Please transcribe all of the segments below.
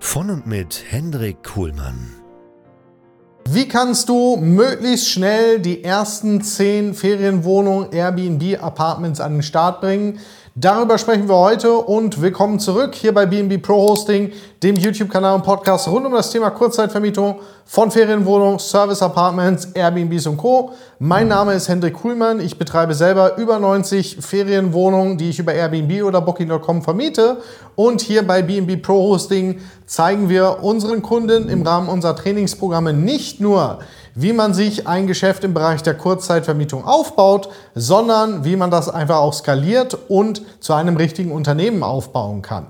Von und mit Hendrik Kuhlmann. Wie kannst du möglichst schnell die ersten 10 Ferienwohnungen, Airbnb, Apartments an den Start bringen? Darüber sprechen wir heute und willkommen zurück hier bei BNB Pro Hosting, dem YouTube-Kanal und Podcast rund um das Thema Kurzzeitvermietung von Ferienwohnungen, Service Apartments, Airbnbs und Co. Mein Name ist Hendrik Kuhlmann. Ich betreibe selber über 90 Ferienwohnungen, die ich über Airbnb oder Booking.com vermiete. Und hier bei BNB Pro Hosting zeigen wir unseren Kunden im Rahmen unserer Trainingsprogramme nicht nur, wie man sich ein Geschäft im Bereich der Kurzzeitvermietung aufbaut, sondern wie man das einfach auch skaliert und zu einem richtigen Unternehmen aufbauen kann.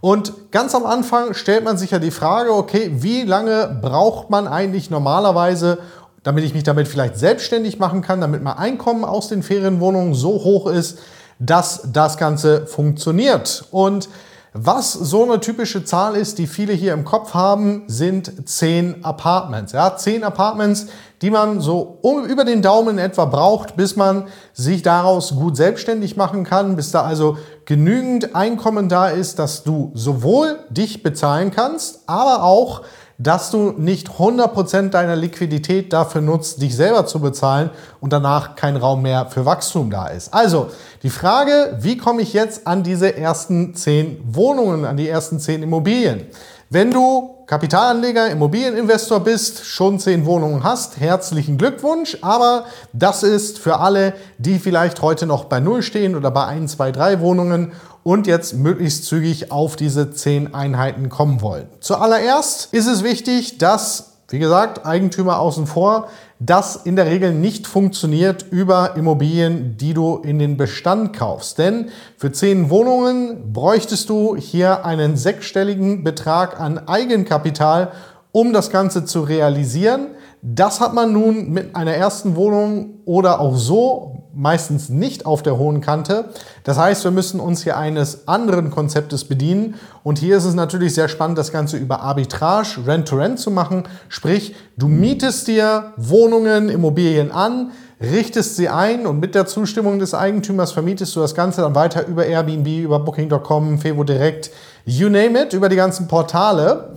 Und ganz am Anfang stellt man sich ja die Frage, okay, wie lange braucht man eigentlich normalerweise, damit ich mich damit vielleicht selbstständig machen kann, damit mein Einkommen aus den Ferienwohnungen so hoch ist, dass das Ganze funktioniert. Und was so eine typische Zahl ist, die viele hier im Kopf haben, sind 10 Apartments. Ja, 10 Apartments, die man so um, über den Daumen etwa braucht, bis man sich daraus gut selbstständig machen kann, bis da also genügend Einkommen da ist, dass du sowohl dich bezahlen kannst, aber auch dass du nicht 100% deiner Liquidität dafür nutzt, dich selber zu bezahlen und danach kein Raum mehr für Wachstum da ist. Also die Frage, wie komme ich jetzt an diese ersten 10 Wohnungen, an die ersten 10 Immobilien? Wenn du Kapitalanleger, Immobilieninvestor bist, schon 10 Wohnungen hast, herzlichen Glückwunsch. Aber das ist für alle, die vielleicht heute noch bei Null stehen oder bei 1, 2, 3 Wohnungen und jetzt möglichst zügig auf diese 10 Einheiten kommen wollen. Zuallererst ist es wichtig, dass, wie gesagt, Eigentümer außen vor, das in der Regel nicht funktioniert über Immobilien, die du in den Bestand kaufst. Denn für 10 Wohnungen bräuchtest du hier einen sechsstelligen Betrag an Eigenkapital, um das Ganze zu realisieren. Das hat man nun mit einer ersten Wohnung oder auch so meistens nicht auf der hohen Kante. Das heißt, wir müssen uns hier eines anderen Konzeptes bedienen. Und hier ist es natürlich sehr spannend, das Ganze über Arbitrage, Rent-to-Rent -Rent zu machen. Sprich, du mietest dir Wohnungen, Immobilien an, richtest sie ein und mit der Zustimmung des Eigentümers vermietest du das Ganze dann weiter über Airbnb, über Booking.com, Fevo Direkt, you name it, über die ganzen Portale.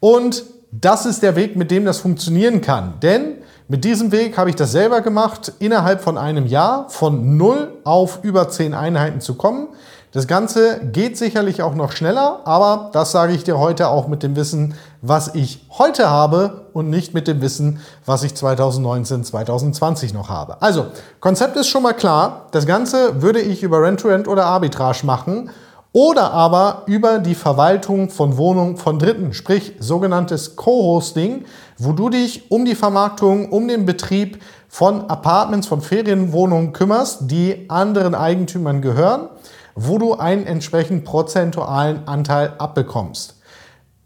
Und das ist der Weg, mit dem das funktionieren kann. Denn mit diesem Weg habe ich das selber gemacht, innerhalb von einem Jahr von 0 auf über 10 Einheiten zu kommen. Das Ganze geht sicherlich auch noch schneller, aber das sage ich dir heute auch mit dem Wissen, was ich heute habe und nicht mit dem Wissen, was ich 2019, 2020 noch habe. Also, Konzept ist schon mal klar. Das Ganze würde ich über Rent-to-Rent -Rent oder Arbitrage machen oder aber über die Verwaltung von Wohnungen von Dritten, sprich sogenanntes Co-Hosting, wo du dich um die Vermarktung, um den Betrieb von Apartments, von Ferienwohnungen kümmerst, die anderen Eigentümern gehören, wo du einen entsprechend prozentualen Anteil abbekommst.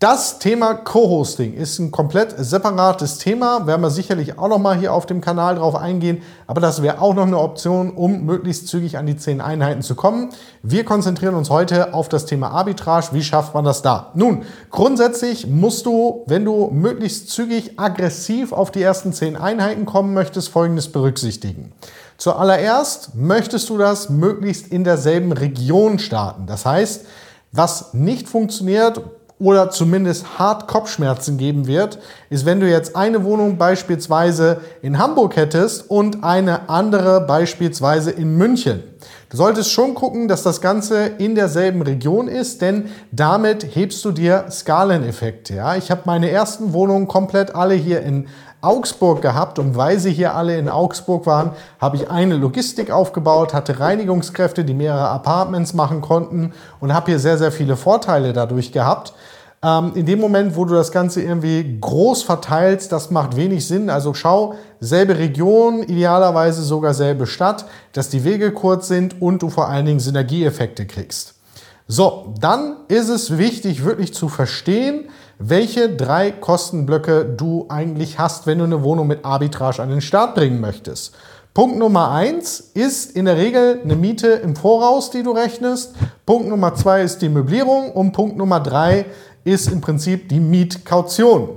Das Thema Co-Hosting ist ein komplett separates Thema. Werden wir sicherlich auch noch mal hier auf dem Kanal drauf eingehen. Aber das wäre auch noch eine Option, um möglichst zügig an die 10 Einheiten zu kommen. Wir konzentrieren uns heute auf das Thema Arbitrage. Wie schafft man das da? Nun, grundsätzlich musst du, wenn du möglichst zügig aggressiv auf die ersten 10 Einheiten kommen möchtest, Folgendes berücksichtigen. Zuallererst möchtest du das möglichst in derselben Region starten. Das heißt, was nicht funktioniert, oder zumindest hart Kopfschmerzen geben wird, ist, wenn du jetzt eine Wohnung beispielsweise in Hamburg hättest und eine andere beispielsweise in München. Du solltest schon gucken, dass das Ganze in derselben Region ist, denn damit hebst du dir Skaleneffekte. Ja? Ich habe meine ersten Wohnungen komplett alle hier in Augsburg gehabt und weil sie hier alle in Augsburg waren, habe ich eine Logistik aufgebaut, hatte Reinigungskräfte, die mehrere Apartments machen konnten und habe hier sehr, sehr viele Vorteile dadurch gehabt. Ähm, in dem Moment, wo du das Ganze irgendwie groß verteilst, das macht wenig Sinn. Also schau, selbe Region, idealerweise sogar selbe Stadt, dass die Wege kurz sind und du vor allen Dingen Synergieeffekte kriegst. So, dann ist es wichtig, wirklich zu verstehen, welche drei Kostenblöcke du eigentlich hast, wenn du eine Wohnung mit Arbitrage an den Start bringen möchtest. Punkt Nummer eins ist in der Regel eine Miete im Voraus, die du rechnest. Punkt Nummer zwei ist die Möblierung und Punkt Nummer drei ist im Prinzip die Mietkaution.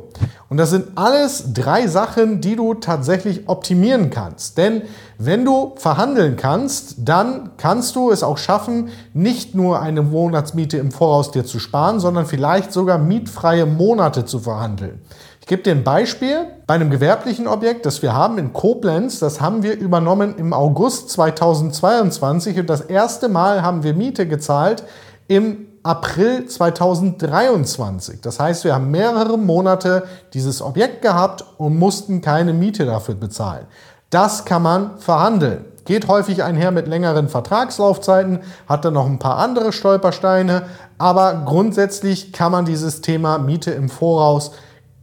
Und das sind alles drei Sachen, die du tatsächlich optimieren kannst. Denn wenn du verhandeln kannst, dann kannst du es auch schaffen, nicht nur eine Monatsmiete im Voraus dir zu sparen, sondern vielleicht sogar mietfreie Monate zu verhandeln. Ich gebe dir ein Beispiel. Bei einem gewerblichen Objekt, das wir haben in Koblenz, das haben wir übernommen im August 2022 und das erste Mal haben wir Miete gezahlt im April 2023. Das heißt, wir haben mehrere Monate dieses Objekt gehabt und mussten keine Miete dafür bezahlen. Das kann man verhandeln. Geht häufig einher mit längeren Vertragslaufzeiten, hat dann noch ein paar andere Stolpersteine, aber grundsätzlich kann man dieses Thema Miete im Voraus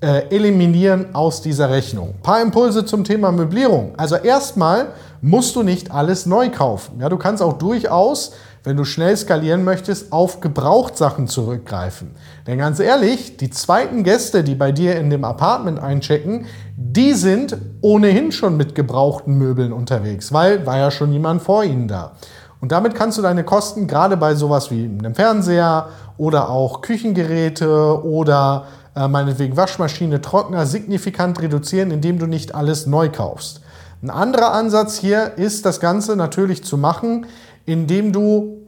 äh, eliminieren aus dieser Rechnung. Ein paar Impulse zum Thema Möblierung. Also erstmal musst du nicht alles neu kaufen. Ja, du kannst auch durchaus wenn du schnell skalieren möchtest, auf Gebrauchtsachen zurückgreifen. Denn ganz ehrlich, die zweiten Gäste, die bei dir in dem Apartment einchecken, die sind ohnehin schon mit gebrauchten Möbeln unterwegs, weil war ja schon jemand vor ihnen da. Und damit kannst du deine Kosten gerade bei sowas wie einem Fernseher oder auch Küchengeräte oder äh, meinetwegen Waschmaschine, Trockner signifikant reduzieren, indem du nicht alles neu kaufst. Ein anderer Ansatz hier ist, das Ganze natürlich zu machen, indem du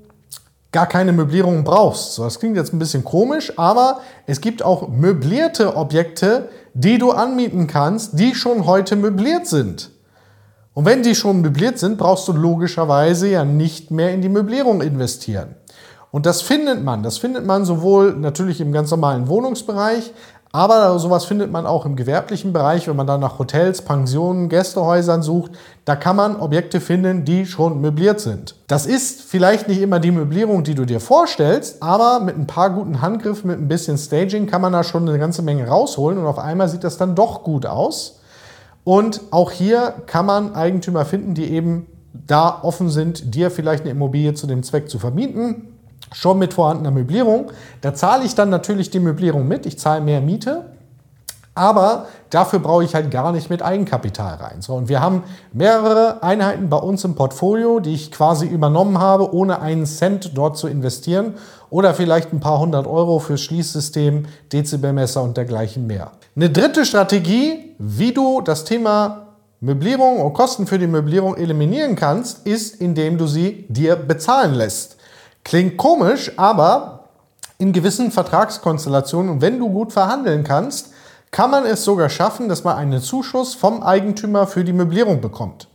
gar keine Möblierung brauchst. So, das klingt jetzt ein bisschen komisch, aber es gibt auch möblierte Objekte, die du anmieten kannst, die schon heute möbliert sind. Und wenn die schon möbliert sind, brauchst du logischerweise ja nicht mehr in die Möblierung investieren. Und das findet man. Das findet man sowohl natürlich im ganz normalen Wohnungsbereich, aber sowas findet man auch im gewerblichen Bereich, wenn man dann nach Hotels, Pensionen, Gästehäusern sucht. Da kann man Objekte finden, die schon möbliert sind. Das ist vielleicht nicht immer die Möblierung, die du dir vorstellst, aber mit ein paar guten Handgriffen, mit ein bisschen Staging kann man da schon eine ganze Menge rausholen und auf einmal sieht das dann doch gut aus. Und auch hier kann man Eigentümer finden, die eben da offen sind, dir vielleicht eine Immobilie zu dem Zweck zu vermieten schon mit vorhandener Möblierung. Da zahle ich dann natürlich die Möblierung mit, ich zahle mehr Miete, aber dafür brauche ich halt gar nicht mit Eigenkapital rein. So, und wir haben mehrere Einheiten bei uns im Portfolio, die ich quasi übernommen habe, ohne einen Cent dort zu investieren oder vielleicht ein paar hundert Euro fürs Schließsystem, Dezibelmesser und dergleichen mehr. Eine dritte Strategie, wie du das Thema Möblierung und Kosten für die Möblierung eliminieren kannst, ist, indem du sie dir bezahlen lässt. Klingt komisch, aber in gewissen Vertragskonstellationen wenn du gut verhandeln kannst, kann man es sogar schaffen, dass man einen Zuschuss vom Eigentümer für die Möblierung bekommt.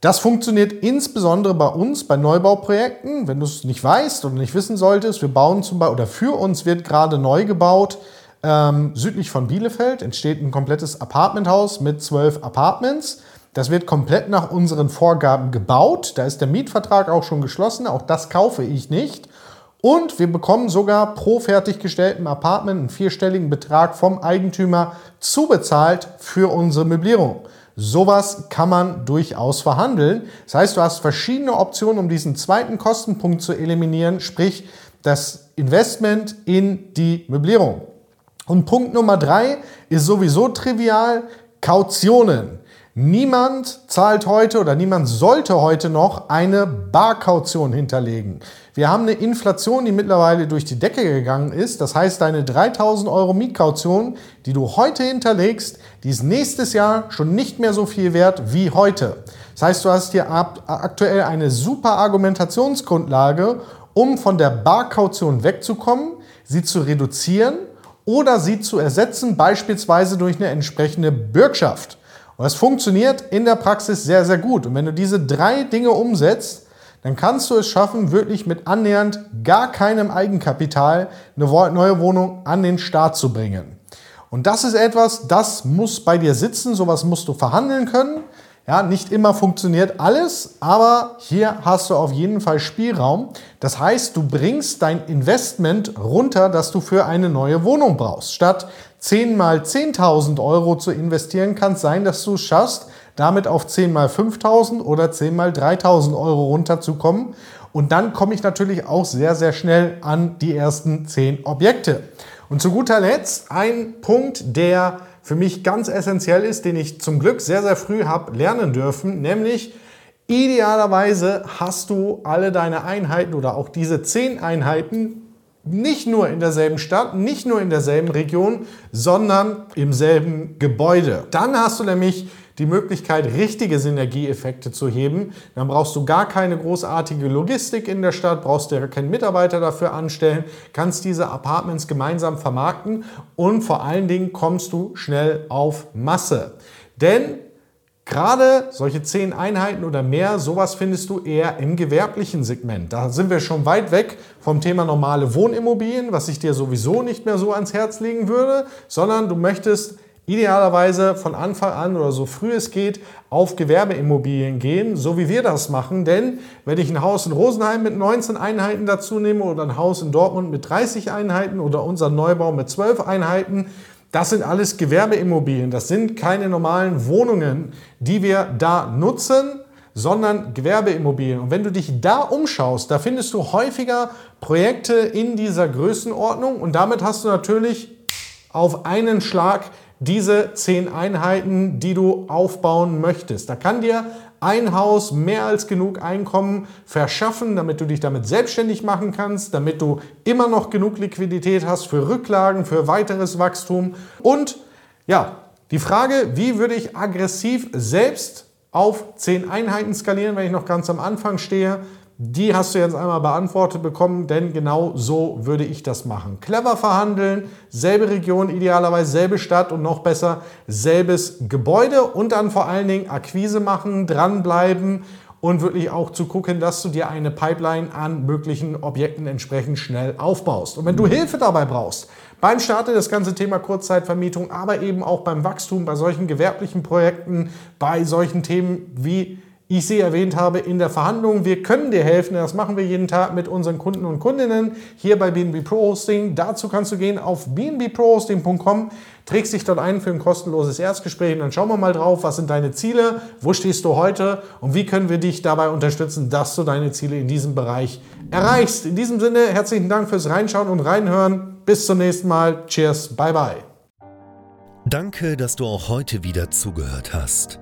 Das funktioniert insbesondere bei uns, bei Neubauprojekten. Wenn du es nicht weißt oder nicht wissen solltest, wir bauen zum Beispiel, oder für uns wird gerade neu gebaut, ähm, südlich von Bielefeld entsteht ein komplettes Apartmenthaus mit zwölf Apartments. Das wird komplett nach unseren Vorgaben gebaut. Da ist der Mietvertrag auch schon geschlossen. Auch das kaufe ich nicht. Und wir bekommen sogar pro fertiggestelltem Apartment einen vierstelligen Betrag vom Eigentümer zubezahlt für unsere Möblierung. Sowas kann man durchaus verhandeln. Das heißt, du hast verschiedene Optionen, um diesen zweiten Kostenpunkt zu eliminieren, sprich das Investment in die Möblierung. Und Punkt Nummer drei ist sowieso trivial, Kautionen. Niemand zahlt heute oder niemand sollte heute noch eine Barkaution hinterlegen. Wir haben eine Inflation, die mittlerweile durch die Decke gegangen ist. Das heißt, deine 3000 Euro Mietkaution, die du heute hinterlegst, die ist nächstes Jahr schon nicht mehr so viel wert wie heute. Das heißt, du hast hier aktuell eine super Argumentationsgrundlage, um von der Barkaution wegzukommen, sie zu reduzieren oder sie zu ersetzen, beispielsweise durch eine entsprechende Bürgschaft. Und das funktioniert in der Praxis sehr, sehr gut. Und wenn du diese drei Dinge umsetzt, dann kannst du es schaffen, wirklich mit annähernd gar keinem Eigenkapital eine neue Wohnung an den Start zu bringen. Und das ist etwas, das muss bei dir sitzen, sowas musst du verhandeln können. Ja, nicht immer funktioniert alles, aber hier hast du auf jeden Fall Spielraum. Das heißt, du bringst dein Investment runter, das du für eine neue Wohnung brauchst. Statt 10 mal 10.000 Euro zu investieren, kann es sein, dass du es schaffst, damit auf 10 mal 5.000 oder 10 mal 3.000 Euro runterzukommen. Und dann komme ich natürlich auch sehr, sehr schnell an die ersten 10 Objekte. Und zu guter Letzt ein Punkt, der für mich ganz essentiell ist, den ich zum Glück sehr, sehr früh habe lernen dürfen, nämlich idealerweise hast du alle deine Einheiten oder auch diese zehn Einheiten nicht nur in derselben Stadt, nicht nur in derselben Region, sondern im selben Gebäude. Dann hast du nämlich die Möglichkeit, richtige Synergieeffekte zu heben. Dann brauchst du gar keine großartige Logistik in der Stadt, brauchst dir keinen Mitarbeiter dafür anstellen, kannst diese Apartments gemeinsam vermarkten und vor allen Dingen kommst du schnell auf Masse. Denn Gerade solche zehn Einheiten oder mehr, sowas findest du eher im gewerblichen Segment. Da sind wir schon weit weg vom Thema normale Wohnimmobilien, was ich dir sowieso nicht mehr so ans Herz legen würde, sondern du möchtest idealerweise von Anfang an oder so früh es geht auf Gewerbeimmobilien gehen, so wie wir das machen. Denn wenn ich ein Haus in Rosenheim mit 19 Einheiten dazu nehme oder ein Haus in Dortmund mit 30 Einheiten oder unser Neubau mit 12 Einheiten, das sind alles Gewerbeimmobilien. Das sind keine normalen Wohnungen, die wir da nutzen, sondern Gewerbeimmobilien. Und wenn du dich da umschaust, da findest du häufiger Projekte in dieser Größenordnung und damit hast du natürlich auf einen Schlag diese zehn Einheiten, die du aufbauen möchtest. Da kann dir ein Haus mehr als genug Einkommen verschaffen, damit du dich damit selbstständig machen kannst, damit du immer noch genug Liquidität hast für Rücklagen, für weiteres Wachstum. Und ja, die Frage, wie würde ich aggressiv selbst auf zehn Einheiten skalieren, wenn ich noch ganz am Anfang stehe, die hast du jetzt einmal beantwortet bekommen, denn genau so würde ich das machen. Clever verhandeln, selbe Region, idealerweise selbe Stadt und noch besser selbes Gebäude und dann vor allen Dingen Akquise machen, dranbleiben und wirklich auch zu gucken, dass du dir eine Pipeline an möglichen Objekten entsprechend schnell aufbaust. Und wenn du Hilfe dabei brauchst, beim Starte das ganze Thema Kurzzeitvermietung, aber eben auch beim Wachstum bei solchen gewerblichen Projekten, bei solchen Themen wie ich sie erwähnt habe, in der Verhandlung. Wir können dir helfen. Das machen wir jeden Tag mit unseren Kunden und Kundinnen hier bei BNB Pro Hosting. Dazu kannst du gehen auf bnbprohosting.com, trägst dich dort ein für ein kostenloses Erstgespräch und dann schauen wir mal drauf, was sind deine Ziele, wo stehst du heute und wie können wir dich dabei unterstützen, dass du deine Ziele in diesem Bereich erreichst. In diesem Sinne, herzlichen Dank fürs Reinschauen und Reinhören. Bis zum nächsten Mal. Cheers. Bye bye. Danke, dass du auch heute wieder zugehört hast.